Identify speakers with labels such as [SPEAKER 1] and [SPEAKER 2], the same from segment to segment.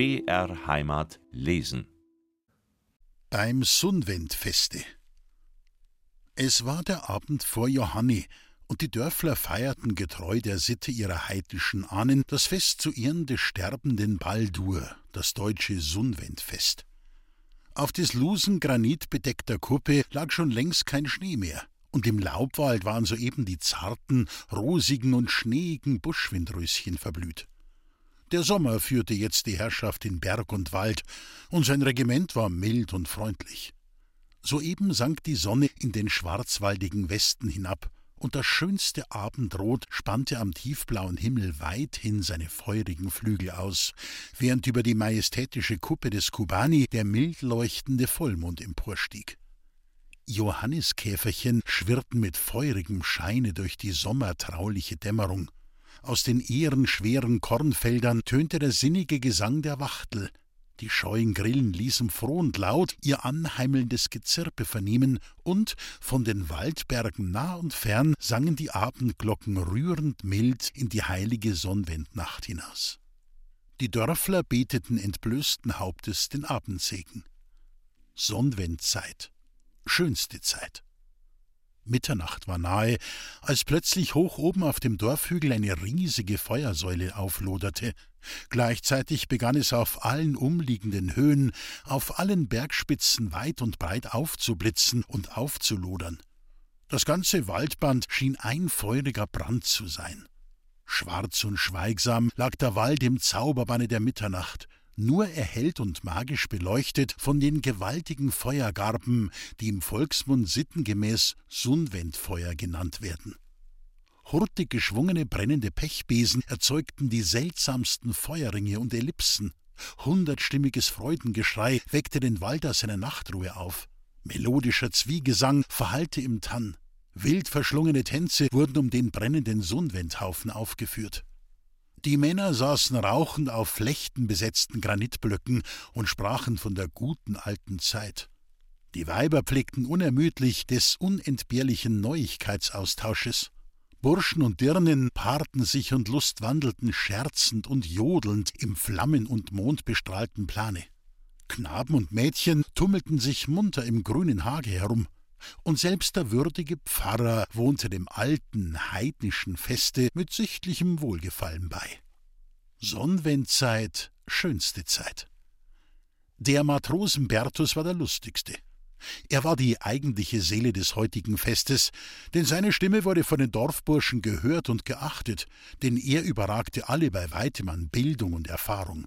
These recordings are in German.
[SPEAKER 1] BR Heimat lesen.
[SPEAKER 2] Beim Sundwendfeste. Es war der Abend vor Johanni, und die Dörfler feierten getreu der Sitte ihrer heidnischen Ahnen das Fest zu Ehren des sterbenden Baldur, das deutsche Sundwendfest. Auf des Lusen granitbedeckter Kuppe lag schon längst kein Schnee mehr, und im Laubwald waren soeben die zarten, rosigen und schneeigen Buschwindröschen verblüht. Der Sommer führte jetzt die Herrschaft in Berg und Wald, und sein Regiment war mild und freundlich. Soeben sank die Sonne in den schwarzwaldigen Westen hinab, und das schönste Abendrot spannte am tiefblauen Himmel weithin seine feurigen Flügel aus, während über die majestätische Kuppe des Kubani der mild leuchtende Vollmond emporstieg. Johanniskäferchen schwirrten mit feurigem Scheine durch die sommertrauliche Dämmerung. Aus den ehrenschweren Kornfeldern tönte der sinnige Gesang der Wachtel. Die scheuen Grillen ließen froh und laut ihr anheimelndes Gezirpe vernehmen, und von den Waldbergen nah und fern sangen die Abendglocken rührend mild in die heilige Sonnwendnacht hinaus. Die Dörfler beteten entblößten Hauptes den Abendsegen. Sonnwendzeit, schönste Zeit. Mitternacht war nahe, als plötzlich hoch oben auf dem Dorfhügel eine riesige Feuersäule aufloderte. Gleichzeitig begann es auf allen umliegenden Höhen, auf allen Bergspitzen weit und breit aufzublitzen und aufzulodern. Das ganze Waldband schien ein feuriger Brand zu sein. Schwarz und schweigsam lag der Wald im Zauberbanne der Mitternacht, nur erhellt und magisch beleuchtet von den gewaltigen Feuergarben, die im Volksmund sittengemäß Sunwendfeuer genannt werden. Hurtig geschwungene brennende Pechbesen erzeugten die seltsamsten Feuerringe und Ellipsen. Hundertstimmiges Freudengeschrei weckte den Wald aus seiner Nachtruhe auf. Melodischer Zwiegesang verhallte im Tann. Wild verschlungene Tänze wurden um den brennenden Sunwendhaufen aufgeführt. Die Männer saßen rauchend auf flechtenbesetzten Granitblöcken und sprachen von der guten alten Zeit. Die Weiber pflegten unermüdlich des unentbehrlichen Neuigkeitsaustausches. Burschen und Dirnen paarten sich und lustwandelten scherzend und jodelnd im flammen- und mondbestrahlten Plane. Knaben und Mädchen tummelten sich munter im grünen Hage herum und selbst der würdige Pfarrer wohnte dem alten heidnischen Feste mit sichtlichem Wohlgefallen bei. Sonnenwendzeit, schönste Zeit. Der Matrosen Bertus war der lustigste. Er war die eigentliche Seele des heutigen Festes, denn seine Stimme wurde von den Dorfburschen gehört und geachtet, denn er überragte alle bei weitem an Bildung und Erfahrung.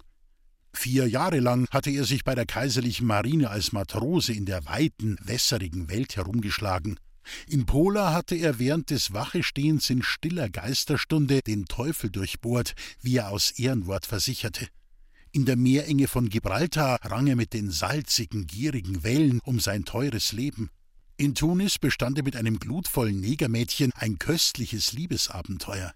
[SPEAKER 2] Vier Jahre lang hatte er sich bei der kaiserlichen Marine als Matrose in der weiten, wässerigen Welt herumgeschlagen. In Pola hatte er während des Wachestehens in stiller Geisterstunde den Teufel durchbohrt, wie er aus Ehrenwort versicherte. In der Meerenge von Gibraltar rang er mit den salzigen, gierigen Wellen um sein teures Leben. In Tunis bestand er mit einem glutvollen Negermädchen ein köstliches Liebesabenteuer.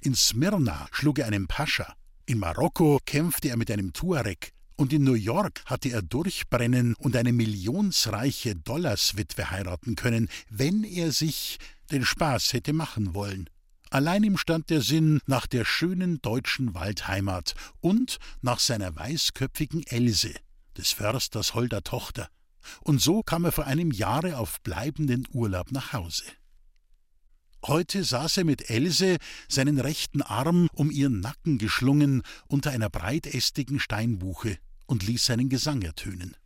[SPEAKER 2] In Smyrna schlug er einen Pascha, in Marokko kämpfte er mit einem Tuareg und in New York hatte er durchbrennen und eine millionsreiche Dollarswitwe heiraten können, wenn er sich den Spaß hätte machen wollen. Allein ihm stand der Sinn nach der schönen deutschen Waldheimat und nach seiner weißköpfigen Else, des Försters holder Tochter. Und so kam er vor einem Jahre auf bleibenden Urlaub nach Hause. Heute saß er mit Else, seinen rechten Arm um ihren Nacken geschlungen, unter einer breitästigen Steinbuche und ließ seinen Gesang ertönen.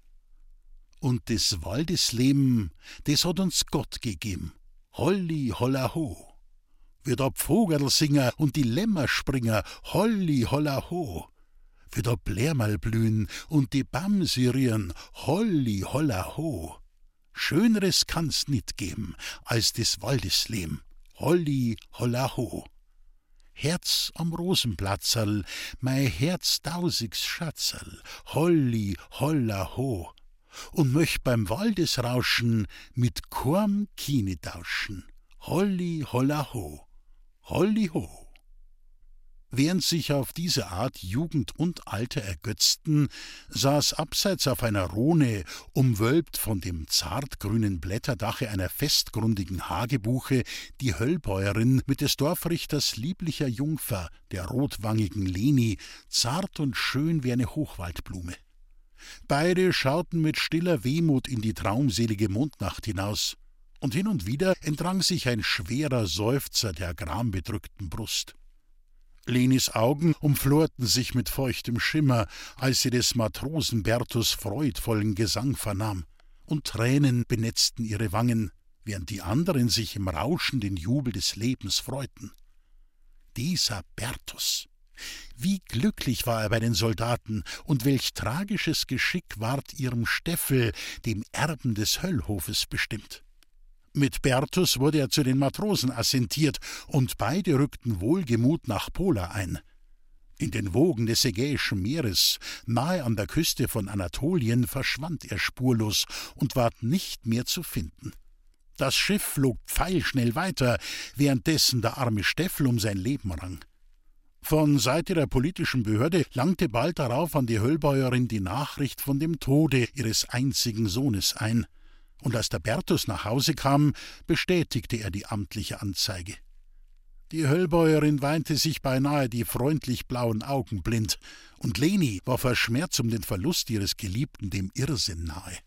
[SPEAKER 2] Und des Waldesleben, des hat uns Gott gegeben. Holli holla ho. Wir da Vogelsinger und die Lämmerspringer, holli holla ho. Wir da Blärmal blühen und die Bamsirieren, holli holla ho. Schöneres kann's nit geben als des Waldesleben. Holli, holla ho. Herz am Rosenplatzerl, mei Herz tausigs Schatzerl, Holli, holla ho. Und möcht beim Waldesrauschen mit Korm Kine tauschen, Holli, holla ho, Holli ho. Während sich auf diese Art Jugend und Alter ergötzten, saß abseits auf einer Rhone, umwölbt von dem zartgrünen Blätterdache einer festgrundigen Hagebuche, die Höllbäuerin mit des Dorfrichters lieblicher Jungfer, der rotwangigen Leni, zart und schön wie eine Hochwaldblume. Beide schauten mit stiller Wehmut in die traumselige Mondnacht hinaus, und hin und wieder entrang sich ein schwerer Seufzer der grambedrückten Brust. Lenis Augen umflorten sich mit feuchtem Schimmer, als sie des Matrosen Bertus freudvollen Gesang vernahm, und Tränen benetzten ihre Wangen, während die anderen sich im Rauschen den Jubel des Lebens freuten. Dieser Bertus! Wie glücklich war er bei den Soldaten, und welch tragisches Geschick ward ihrem Steffel, dem Erben des Höllhofes, bestimmt. Mit Bertus wurde er zu den Matrosen assentiert, und beide rückten wohlgemut nach Pola ein. In den Wogen des Ägäischen Meeres, nahe an der Küste von Anatolien, verschwand er spurlos und ward nicht mehr zu finden. Das Schiff flog pfeilschnell weiter, währenddessen der arme Steffel um sein Leben rang. Von Seite der politischen Behörde langte bald darauf an die Höllbäuerin die Nachricht von dem Tode ihres einzigen Sohnes ein und als der Bertus nach Hause kam, bestätigte er die amtliche Anzeige. Die Höllbäuerin weinte sich beinahe die freundlich blauen Augen blind, und Leni war vor Schmerz um den Verlust ihres Geliebten dem Irrsinn nahe.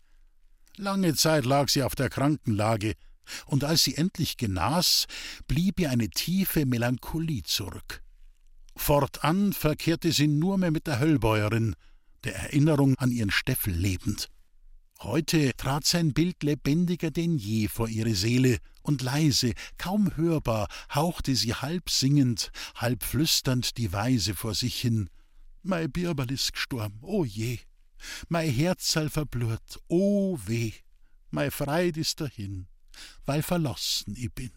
[SPEAKER 2] Lange Zeit lag sie auf der Krankenlage, und als sie endlich genas, blieb ihr eine tiefe Melancholie zurück. Fortan verkehrte sie nur mehr mit der Höllbäuerin, der Erinnerung an ihren Steffel lebend. Heute trat sein Bild lebendiger denn je vor ihre Seele, und leise, kaum hörbar, hauchte sie halb singend, halb flüsternd die Weise vor sich hin. Mei Birberl ist gestorben, o oh je, mei Herzal verblurrt, o oh weh, mei Freud ist dahin, weil verlassen ich bin.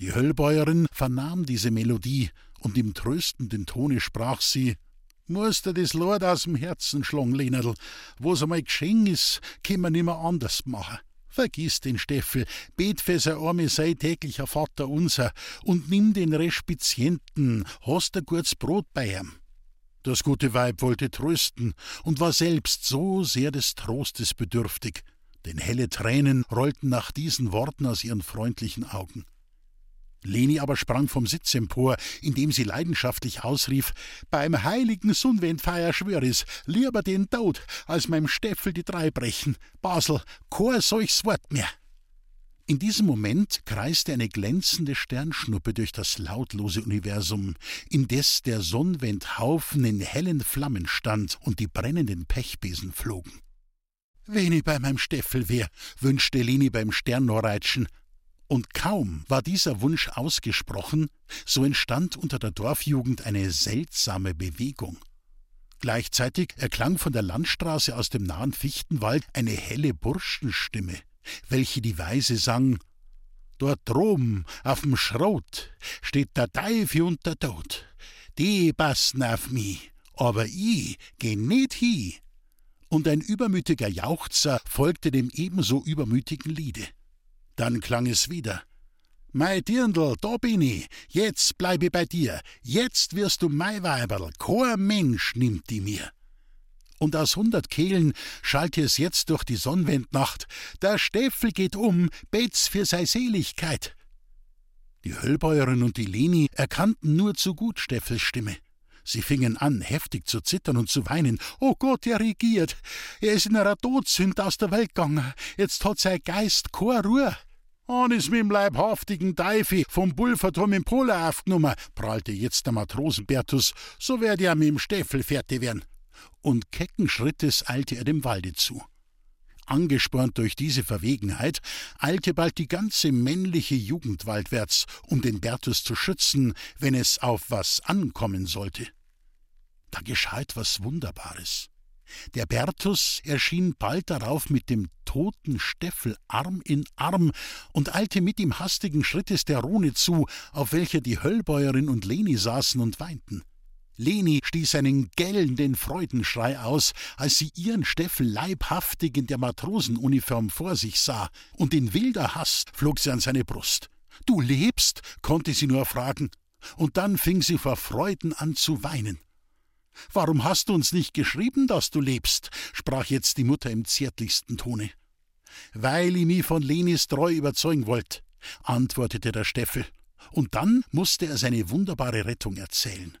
[SPEAKER 2] Die Höllbäuerin vernahm diese Melodie, und im tröstenden Tone sprach sie Musst dir das Lord aus dem Herzen schlagen, Lenerl. Was einmal geschehen ist, können wir nimmer anders machen. Vergiss den Steffel, bet für sein arme sei täglicher Vater unser und nimm den Respizienten, hast ein gutes Brot bei ihm. Das gute Weib wollte trösten und war selbst so sehr des Trostes bedürftig, denn helle Tränen rollten nach diesen Worten aus ihren freundlichen Augen. Leni aber sprang vom Sitz empor, indem sie leidenschaftlich ausrief: Beim heiligen Sonnwendfeier schwör is, lieber den Tod, als meinem Steffel die drei brechen. Basel, kein solches Wort mehr. In diesem Moment kreiste eine glänzende Sternschnuppe durch das lautlose Universum, indes der Sonnwendhaufen in hellen Flammen stand und die brennenden Pechbesen flogen. Wenn bei meinem Steffel wär, wünschte Leni beim Sternnorreitschen, und kaum war dieser Wunsch ausgesprochen, so entstand unter der Dorfjugend eine seltsame Bewegung. Gleichzeitig erklang von der Landstraße aus dem nahen Fichtenwald eine helle Burschenstimme, welche die Weise sang Dort droben auf'm Schrot steht der Teufel und der Tod. Die passen auf mi, aber i geh nit hi. Und ein übermütiger Jauchzer folgte dem ebenso übermütigen Liede. Dann klang es wieder. Mei Dirndl, da bin ich. Jetzt bleib ich bei dir. Jetzt wirst du mei Weiberl. Kein Mensch nimmt die mir. Und aus hundert Kehlen schallte es jetzt durch die Sonnwendnacht. Der Steffel geht um, bet's für sei Seligkeit. Die Höllbäuerin und die Leni erkannten nur zu gut Steffels Stimme. Sie fingen an, heftig zu zittern und zu weinen. Oh Gott, er regiert. Er ist in einer Todsünd aus der Welt gegangen. Jetzt hat sein Geist keine Ruhe. An ist mit dem leibhaftigen Teifi vom Pulverturm im Pola aufgenommen, prahlte jetzt der Matrosenbertus. So werde er mit dem Steffel fertig werden. Und kecken Schrittes eilte er dem Walde zu. Angespornt durch diese Verwegenheit, eilte bald die ganze männliche Jugend waldwärts, um den Bertus zu schützen, wenn es auf was ankommen sollte. Da geschah etwas Wunderbares. Der Bertus erschien bald darauf mit dem toten Steffel Arm in Arm und eilte mit ihm hastigen Schrittes der Rhone zu, auf welcher die Höllbäuerin und Leni saßen und weinten. Leni stieß einen gellenden Freudenschrei aus, als sie ihren Steffel leibhaftig in der Matrosenuniform vor sich sah, und in wilder Hast flog sie an seine Brust. Du lebst? konnte sie nur fragen. Und dann fing sie vor Freuden an zu weinen. Warum hast du uns nicht geschrieben, dass du lebst? sprach jetzt die Mutter im zärtlichsten Tone. Weil ich mich von Lenis Treu überzeugen wollt, antwortete der Steffel. Und dann musste er seine wunderbare Rettung erzählen.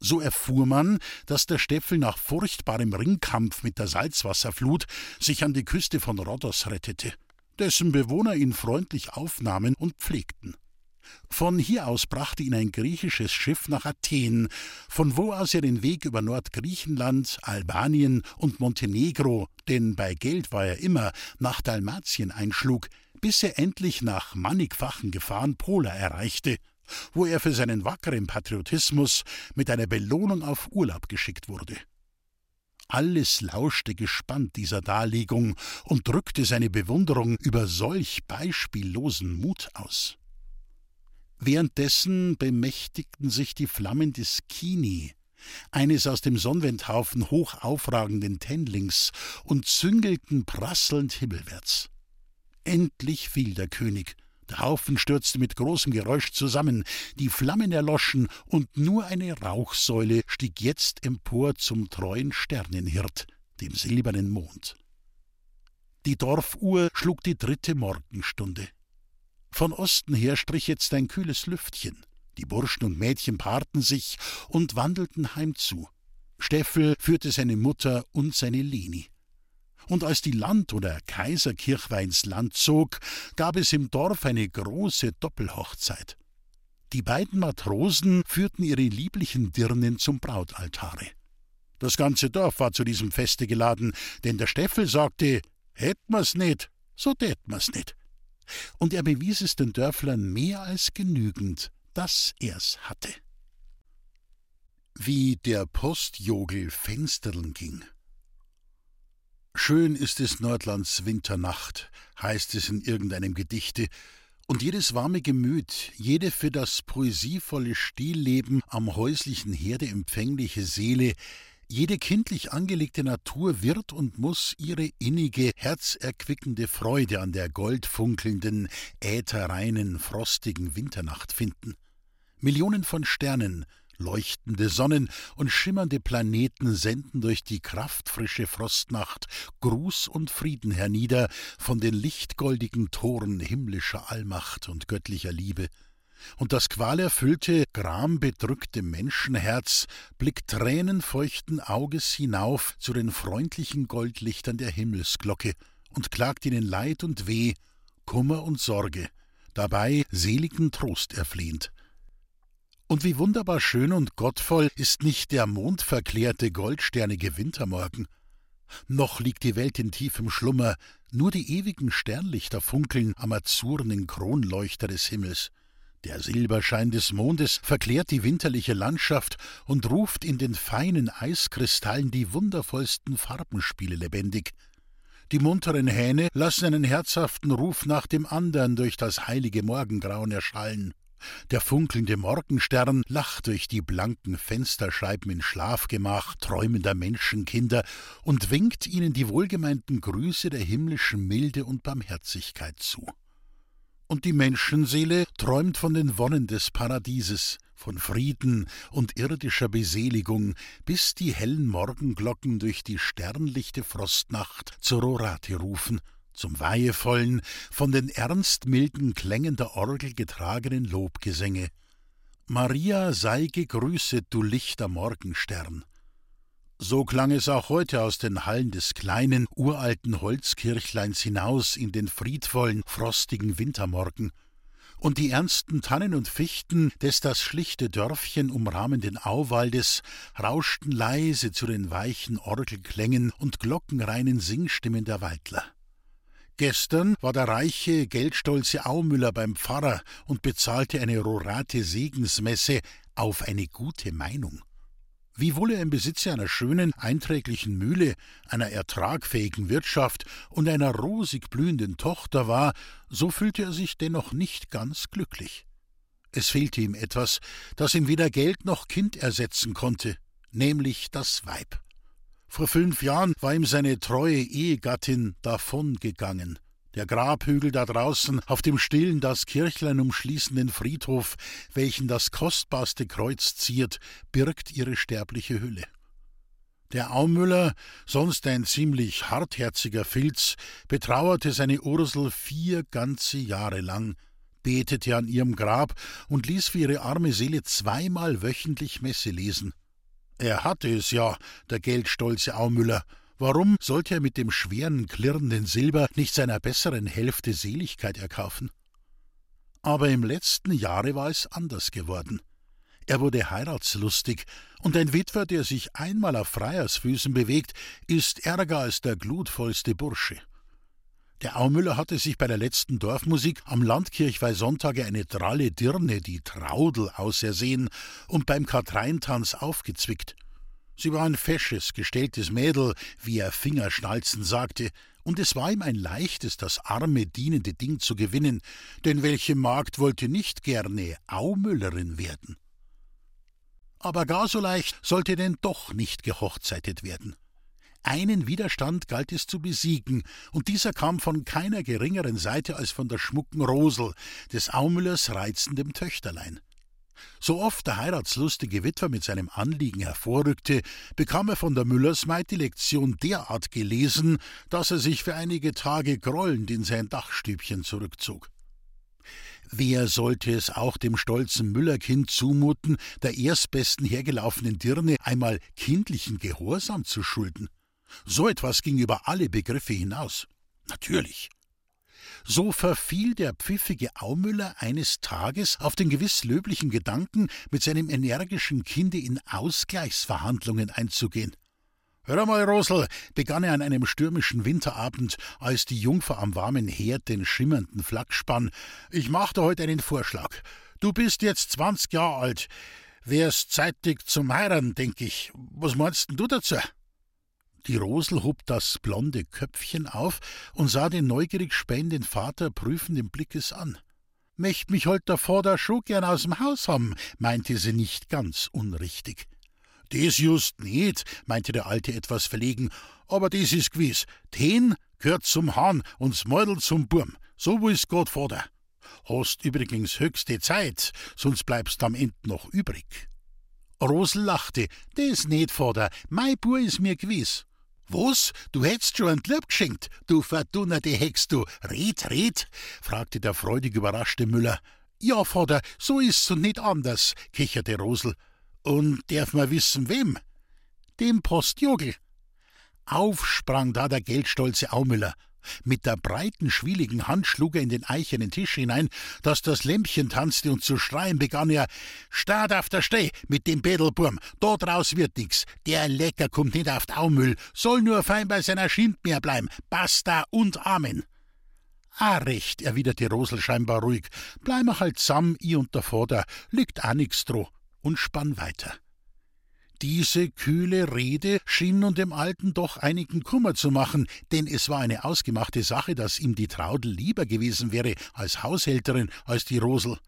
[SPEAKER 2] So erfuhr man, dass der Steffel nach furchtbarem Ringkampf mit der Salzwasserflut sich an die Küste von Rhodos rettete, dessen Bewohner ihn freundlich aufnahmen und pflegten. Von hier aus brachte ihn ein griechisches Schiff nach Athen, von wo aus er den Weg über Nordgriechenland, Albanien und Montenegro, denn bei Geld war er immer, nach Dalmatien einschlug, bis er endlich nach mannigfachen Gefahren Pola erreichte, wo er für seinen wackeren Patriotismus mit einer Belohnung auf Urlaub geschickt wurde. Alles lauschte gespannt dieser Darlegung und drückte seine Bewunderung über solch beispiellosen Mut aus. Währenddessen bemächtigten sich die Flammen des Kini, eines aus dem Sonnwendhaufen hoch aufragenden Tennlings, und züngelten prasselnd himmelwärts. Endlich fiel der König, der Haufen stürzte mit großem Geräusch zusammen, die Flammen erloschen, und nur eine Rauchsäule stieg jetzt empor zum treuen Sternenhirt, dem silbernen Mond. Die Dorfuhr schlug die dritte Morgenstunde. Von Osten her strich jetzt ein kühles Lüftchen. Die Burschen und Mädchen paarten sich und wandelten heimzu. Steffel führte seine Mutter und seine Leni. Und als die Land- oder Kaiserkirchweih ins Land zog, gab es im Dorf eine große Doppelhochzeit. Die beiden Matrosen führten ihre lieblichen Dirnen zum Brautaltare. Das ganze Dorf war zu diesem Feste geladen, denn der Steffel sagte, hätt mir's nicht, so tät mir's nicht und er bewies es den Dörflern mehr als genügend, dass er's hatte. Wie der Postjogel Fensterln ging. Schön ist es Nordlands Winternacht, heißt es in irgendeinem Gedichte, und jedes warme Gemüt, jede für das poesievolle Stillleben am häuslichen Herde empfängliche Seele jede kindlich angelegte Natur wird und muss ihre innige, herzerquickende Freude an der goldfunkelnden, ätherreinen, frostigen Winternacht finden. Millionen von Sternen, leuchtende Sonnen und schimmernde Planeten senden durch die kraftfrische Frostnacht Gruß und Frieden hernieder von den lichtgoldigen Toren himmlischer Allmacht und göttlicher Liebe und das qualerfüllte, grambedrückte Menschenherz blickt tränenfeuchten Auges hinauf zu den freundlichen Goldlichtern der Himmelsglocke und klagt ihnen Leid und Weh, Kummer und Sorge, dabei seligen Trost erflehend. Und wie wunderbar schön und gottvoll ist nicht der mondverklärte goldsternige Wintermorgen. Noch liegt die Welt in tiefem Schlummer, nur die ewigen Sternlichter funkeln am azurnen Kronleuchter des Himmels. Der Silberschein des Mondes verklärt die winterliche Landschaft und ruft in den feinen Eiskristallen die wundervollsten Farbenspiele lebendig. Die munteren Hähne lassen einen herzhaften Ruf nach dem andern durch das heilige Morgengrauen erschallen. Der funkelnde Morgenstern lacht durch die blanken Fensterscheiben in Schlafgemach träumender Menschenkinder und winkt ihnen die wohlgemeinten Grüße der himmlischen Milde und Barmherzigkeit zu. Und die Menschenseele träumt von den Wonnen des Paradieses, von Frieden und irdischer Beseligung, bis die hellen Morgenglocken durch die sternlichte Frostnacht zur Rorate rufen, zum weihevollen, von den ernstmilden Klängen der Orgel getragenen Lobgesänge. Maria sei gegrüßet, du lichter Morgenstern. So klang es auch heute aus den Hallen des kleinen, uralten Holzkirchleins hinaus in den friedvollen, frostigen Wintermorgen. Und die ernsten Tannen und Fichten des das schlichte Dörfchen umrahmenden Auwaldes rauschten leise zu den weichen Orgelklängen und glockenreinen Singstimmen der Waldler. Gestern war der reiche, geldstolze Aumüller beim Pfarrer und bezahlte eine rorate Segensmesse auf eine gute Meinung. Wiewohl er im Besitze einer schönen, einträglichen Mühle, einer ertragfähigen Wirtschaft und einer rosig blühenden Tochter war, so fühlte er sich dennoch nicht ganz glücklich. Es fehlte ihm etwas, das ihm weder Geld noch Kind ersetzen konnte, nämlich das Weib. Vor fünf Jahren war ihm seine treue Ehegattin davongegangen. Der Grabhügel da draußen, auf dem stillen das Kirchlein umschließenden Friedhof, welchen das kostbarste Kreuz ziert, birgt ihre sterbliche Hülle. Der Aumüller, sonst ein ziemlich hartherziger Filz, betrauerte seine Ursel vier ganze Jahre lang, betete an ihrem Grab und ließ für ihre arme Seele zweimal wöchentlich Messe lesen. Er hatte es ja, der geldstolze Aumüller. Warum sollte er mit dem schweren, klirrenden Silber nicht seiner besseren Hälfte Seligkeit erkaufen? Aber im letzten Jahre war es anders geworden. Er wurde heiratslustig, und ein Witwer, der sich einmal auf Freiersfüßen bewegt, ist ärger als der glutvollste Bursche. Der Aumüller hatte sich bei der letzten Dorfmusik am Landkirchweihsonntage eine dralle Dirne, die Traudel, ausersehen und beim Katreintanz aufgezwickt. Sie war ein fesches, gestelltes Mädel, wie er Fingerschnalzen sagte, und es war ihm ein leichtes, das arme, dienende Ding zu gewinnen, denn welche Magd wollte nicht gerne Aumüllerin werden? Aber gar so leicht sollte denn doch nicht gehochzeitet werden. Einen Widerstand galt es zu besiegen, und dieser kam von keiner geringeren Seite als von der schmucken Rosel, des Aumüllers reizendem Töchterlein. So oft der heiratslustige Witwer mit seinem Anliegen hervorrückte, bekam er von der Müllersmaid die Lektion derart gelesen, dass er sich für einige Tage grollend in sein Dachstübchen zurückzog. Wer sollte es auch dem stolzen Müllerkind zumuten, der erstbesten hergelaufenen Dirne einmal kindlichen Gehorsam zu schulden? So etwas ging über alle Begriffe hinaus. Natürlich. So verfiel der pfiffige Aumüller eines Tages auf den gewiss löblichen Gedanken, mit seinem energischen Kinde in Ausgleichsverhandlungen einzugehen. Hör mal, Rosel, begann er an einem stürmischen Winterabend, als die Jungfer am warmen Herd den schimmernden Flak spann. Ich mach dir heute einen Vorschlag. Du bist jetzt zwanzig Jahre alt. Wär's zeitig zum Heiraten, denk ich. Was meinst denn du dazu? Die Rosel hob das blonde Köpfchen auf und sah den neugierig spähenden Vater prüfenden Blickes an. Möcht mich heut der Vater schon gern aus dem Haus haben, meinte sie nicht ganz unrichtig. Des just nicht, meinte der Alte etwas verlegen, aber des is gewiss. Den gehört zum Hahn und's Mäudel zum Burm. So will's Gott, Vater. Hast übrigens höchste Zeit, sonst bleibst am End noch übrig. Rosel lachte. Des nicht, Vater. Mei Bur is mir gewiss. Was? Du hättst schon ein Glück geschenkt, du verdunnerte Hex, du. Red, red? fragte der freudig überraschte Müller. Ja, Vater, so ist's und nicht anders, kicherte Rosel. Und darf man wissen, wem? Dem Postjogel. Auf sprang da der geldstolze Aumüller. Mit der breiten, schwieligen Hand schlug er in den eichernen Tisch hinein, dass das Lämpchen tanzte, und zu schreien begann er: Start auf der Steh mit dem Bädelburm, da draus wird nix. Der Lecker kommt nicht auf Aumüll, soll nur fein bei seiner Schind mehr bleiben. Basta und Amen. Ah, recht, erwiderte Rosel scheinbar ruhig. Bleiben halt zusammen, i und der Vater, liegt auch nix dro. Und spann weiter. Diese kühle Rede schien nun dem Alten doch einigen Kummer zu machen, denn es war eine ausgemachte Sache, dass ihm die Traudel lieber gewesen wäre als Haushälterin als die Rosel.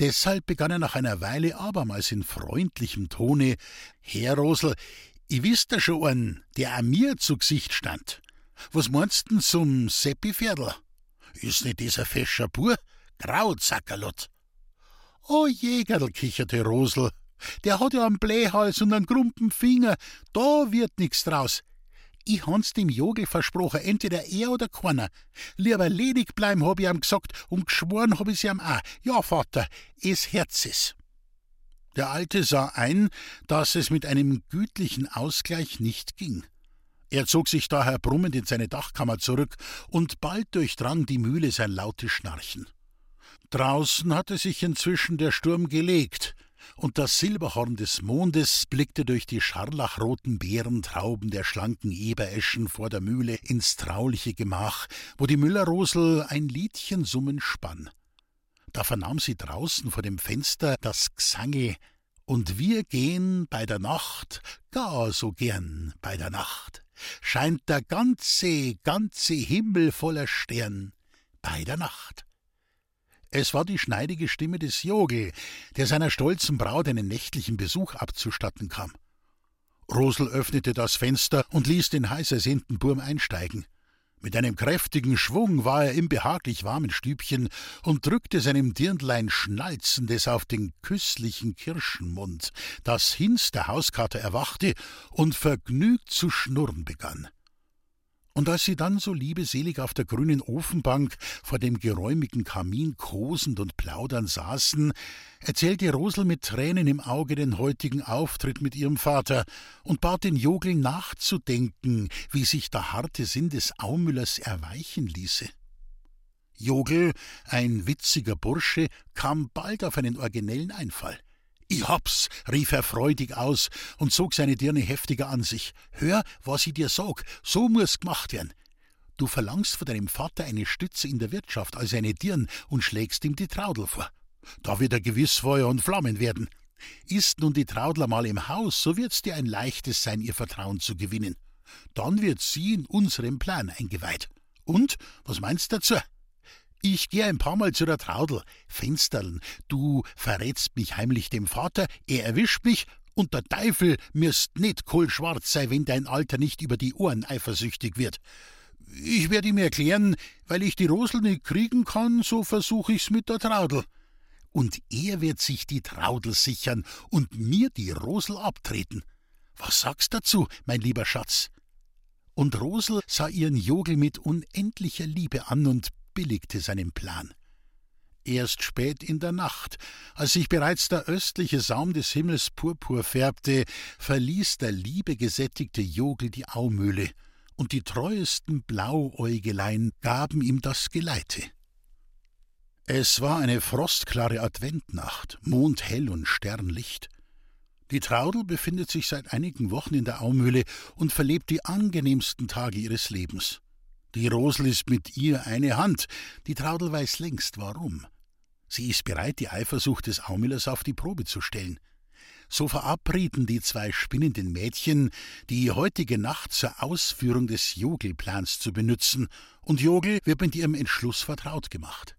[SPEAKER 2] Deshalb begann er nach einer Weile abermals in freundlichem Tone Herr Rosel, ich wisst ja schon einen, der a mir zu Gesicht stand. Was meinst denn zum Seppi-Pferdl? Ist nicht dieser fescher Bur? Grauzackerlot. O Jägerl, kicherte Rosel, der hat ja einen Blähhals und einen krumpen Finger. Da wird nix draus. Ich hans dem Jogel versprochen, entweder er oder keiner. Lieber ledig bleiben, hab ich ihm gesagt, und geschworen hab ich's ihm auch. Ja, Vater, es Herz is. Der Alte sah ein, dass es mit einem gütlichen Ausgleich nicht ging. Er zog sich daher brummend in seine Dachkammer zurück, und bald durchdrang die Mühle sein lautes Schnarchen. Draußen hatte sich inzwischen der Sturm gelegt, und das Silberhorn des Mondes blickte durch die scharlachroten Beerentrauben der schlanken Ebereschen vor der Mühle ins trauliche Gemach, wo die Müllerrosel ein Liedchen summen spann. Da vernahm sie draußen vor dem Fenster das Gsange, und wir gehen bei der Nacht, gar so gern bei der Nacht, scheint der ganze, ganze Himmel voller Stern bei der Nacht. Es war die schneidige Stimme des Jogel, der seiner stolzen Braut einen nächtlichen Besuch abzustatten kam. Rosel öffnete das Fenster und ließ den heißersehnten Burm einsteigen. Mit einem kräftigen Schwung war er im behaglich warmen Stübchen und drückte seinem Dirndlein Schnalzendes auf den küsslichen Kirschenmund, das Hinz der Hauskater erwachte und vergnügt zu schnurren begann. Und als sie dann so liebeselig auf der grünen Ofenbank vor dem geräumigen Kamin kosend und plaudernd saßen, erzählte Rosel mit Tränen im Auge den heutigen Auftritt mit ihrem Vater und bat den Jogel nachzudenken, wie sich der harte Sinn des Aumüllers erweichen ließe. Jogel, ein witziger Bursche, kam bald auf einen originellen Einfall. Ich hab's, rief er freudig aus und zog seine Dirne heftiger an sich. Hör, was ich dir sag, so muss gemacht werden. Du verlangst von deinem Vater eine Stütze in der Wirtschaft als eine Dirn und schlägst ihm die Traudel vor. Da wird er gewiss Feuer und Flammen werden. Ist nun die Traudler mal im Haus, so wird's dir ein leichtes sein, ihr Vertrauen zu gewinnen. Dann wird sie in unserem Plan eingeweiht. Und, was meinst dazu? Ich geh ein paar Mal zu der Traudel. Fensterln, du verrätst mich heimlich dem Vater, er erwischt mich, und der Teufel mirst nicht kohlschwarz sei, wenn dein Alter nicht über die Ohren eifersüchtig wird. Ich werd ihm erklären, weil ich die Rosel nicht kriegen kann, so versuch ich's mit der Traudel. Und er wird sich die Traudel sichern und mir die Rosel abtreten. Was sagst dazu, mein lieber Schatz? Und Rosel sah ihren Jogel mit unendlicher Liebe an und billigte seinen Plan. Erst spät in der Nacht, als sich bereits der östliche Saum des Himmels purpur färbte, verließ der liebegesättigte Jogel die Aumühle, und die treuesten Blauäugelein gaben ihm das Geleite. Es war eine frostklare Adventnacht, mondhell und sternlicht. Die Traudel befindet sich seit einigen Wochen in der Aumühle und verlebt die angenehmsten Tage ihres Lebens. Die Rosel ist mit ihr eine Hand, die Traudel weiß längst warum. Sie ist bereit, die Eifersucht des Aumillers auf die Probe zu stellen. So verabreden die zwei spinnenden Mädchen, die heutige Nacht zur Ausführung des Jogelplans zu benützen, und Jogel wird mit ihrem Entschluss vertraut gemacht.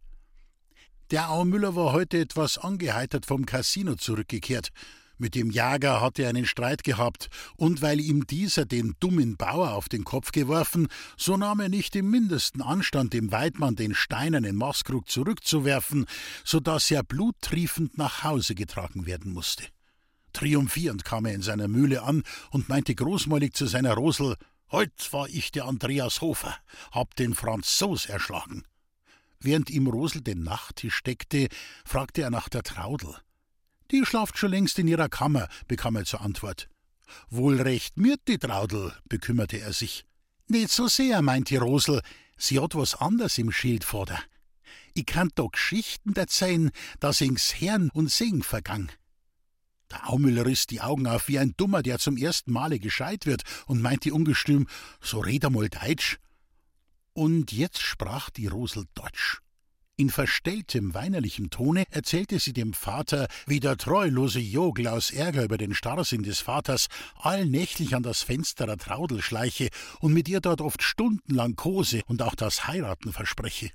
[SPEAKER 2] Der Aumüller war heute etwas angeheitert vom Casino zurückgekehrt. Mit dem Jager hatte er einen Streit gehabt, und weil ihm dieser den dummen Bauer auf den Kopf geworfen, so nahm er nicht im mindesten Anstand, dem Weidmann den steinernen Mastkrug zurückzuwerfen, so dass er bluttriefend nach Hause getragen werden musste. Triumphierend kam er in seiner Mühle an und meinte großmäulig zu seiner Rosel: Heut war ich der Andreas Hofer, hab den Franzos erschlagen. Während ihm Rosel den Nachttisch deckte, fragte er nach der Traudel. Die schlaft schon längst in ihrer Kammer, bekam er zur Antwort. Wohl recht mirt die Traudel, bekümmerte er sich. Nicht so sehr, meinte Rosel, sie hat was anders im Schild vorder. Ich kann doch Geschichten erzählen, dass ings Herrn und Sing vergang. Der Aumüller riss die Augen auf wie ein Dummer, der zum ersten Male gescheit wird, und meinte ungestüm, so red einmal Deutsch. Und jetzt sprach die Rosel Deutsch. In verstelltem, weinerlichem Tone erzählte sie dem Vater, wie der treulose Jogel aus Ärger über den Starrsinn des Vaters allnächtlich an das Fenster der Traudel schleiche und mit ihr dort oft stundenlang kose und auch das Heiraten verspreche.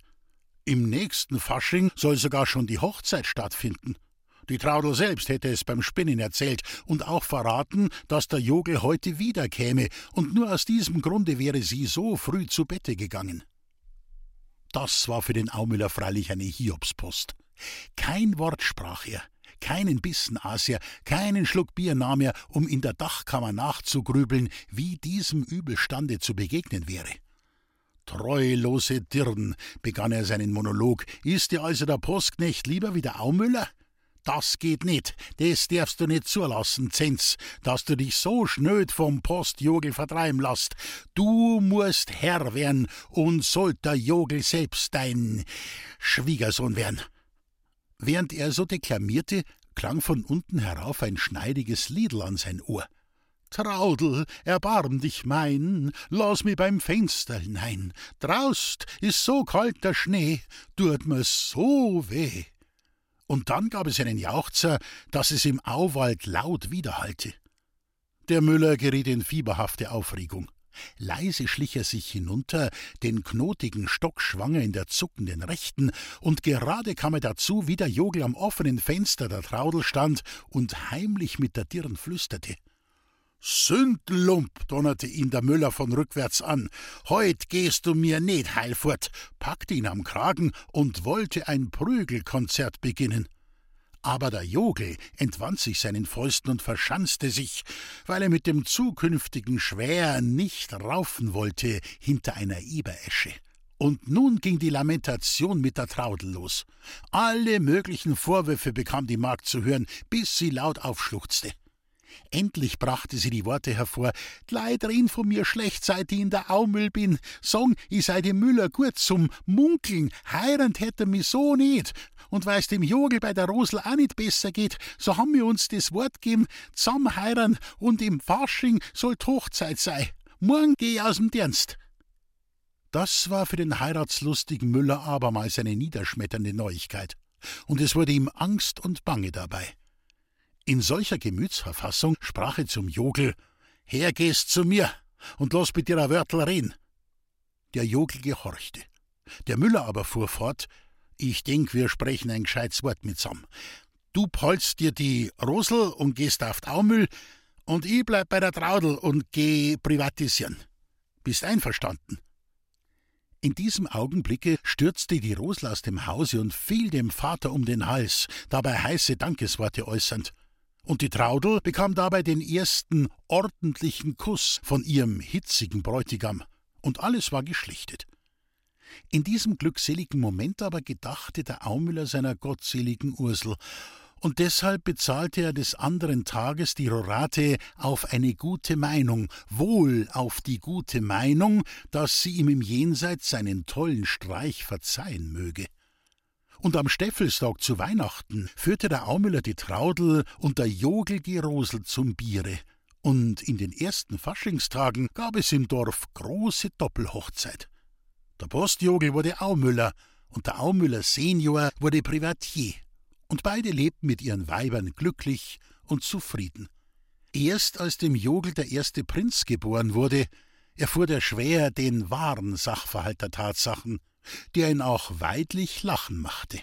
[SPEAKER 2] Im nächsten Fasching soll sogar schon die Hochzeit stattfinden. Die Traudel selbst hätte es beim Spinnen erzählt und auch verraten, dass der Jogel heute wiederkäme, und nur aus diesem Grunde wäre sie so früh zu Bette gegangen. Das war für den Aumüller freilich eine Hiobspost. Kein Wort sprach er, keinen Bissen aß er, keinen Schluck Bier nahm er, um in der Dachkammer nachzugrübeln, wie diesem Übelstande zu begegnen wäre. Treulose Dirn, begann er seinen Monolog, ist dir also der Postknecht lieber wie der Aumüller? Das geht nicht, das darfst du nicht zulassen, Zenz, dass du dich so schnöd vom Postjogel vertreiben lässt. Du musst Herr werden und sollt der Jogel selbst dein Schwiegersohn werden. Während er so deklamierte, klang von unten herauf ein schneidiges Liedl an sein Ohr. Traudel, erbarm dich mein, lass mi beim Fenster hinein. Draust ist so kalt der Schnee, tut mir so weh und dann gab es einen Jauchzer, dass es im Auwald laut widerhallte. Der Müller geriet in fieberhafte Aufregung. Leise schlich er sich hinunter, den knotigen Stock schwanger in der zuckenden Rechten, und gerade kam er dazu, wie der Jogel am offenen Fenster der Traudel stand und heimlich mit der Dirn flüsterte. Sündlump, donnerte ihn der Müller von rückwärts an. Heut gehst du mir nicht heil fort, packte ihn am Kragen und wollte ein Prügelkonzert beginnen. Aber der Jogel entwand sich seinen Fäusten und verschanzte sich, weil er mit dem zukünftigen Schwär nicht raufen wollte hinter einer Eberesche. Und nun ging die Lamentation mit der Traudel los. Alle möglichen Vorwürfe bekam die Magd zu hören, bis sie laut aufschluchzte. Endlich brachte sie die Worte hervor: Leid reden von mir schlecht, seit ich in der Aumüll bin. Song, ich sei dem Müller gut zum Munkeln. Heirand hätte mi so nicht. Und weil's dem Jogel bei der Rosel auch nicht besser geht, so haben wir uns das Wort gegeben, zusammen heiraten und im Fasching soll Hochzeit sei. Morgen geh ich aus dem Dienst. Das war für den heiratslustigen Müller abermals eine niederschmetternde Neuigkeit. Und es wurde ihm Angst und Bange dabei. In solcher Gemütsverfassung sprach er zum Jogel: Hergehst zu mir und lass mit ein Wörtel reden. Der Jogel gehorchte. Der Müller aber fuhr fort: Ich denk, wir sprechen ein gescheites Wort mitsammen. Du polst dir die Rosel und gehst auf Aumüll und ich bleib bei der Traudel und geh privatisieren. Bist einverstanden? In diesem Augenblicke stürzte die Rosel aus dem Hause und fiel dem Vater um den Hals, dabei heiße Dankesworte äußernd und die Traudel bekam dabei den ersten ordentlichen Kuss von ihrem hitzigen Bräutigam, und alles war geschlichtet. In diesem glückseligen Moment aber gedachte der Aumüller seiner gottseligen Ursel, und deshalb bezahlte er des anderen Tages die Rorate auf eine gute Meinung, wohl auf die gute Meinung, dass sie ihm im Jenseits seinen tollen Streich verzeihen möge. Und am Steffelstag zu Weihnachten führte der Aumüller die Traudel und der Jogel die Rosel zum Biere. Und in den ersten Faschingstagen gab es im Dorf große Doppelhochzeit. Der Postjogel wurde Aumüller und der Aumüller Senior wurde Privatier. Und beide lebten mit ihren Weibern glücklich und zufrieden. Erst als dem Jogel der erste Prinz geboren wurde, erfuhr der Schwäher den wahren Sachverhalt der Tatsachen der ihn auch weidlich lachen machte.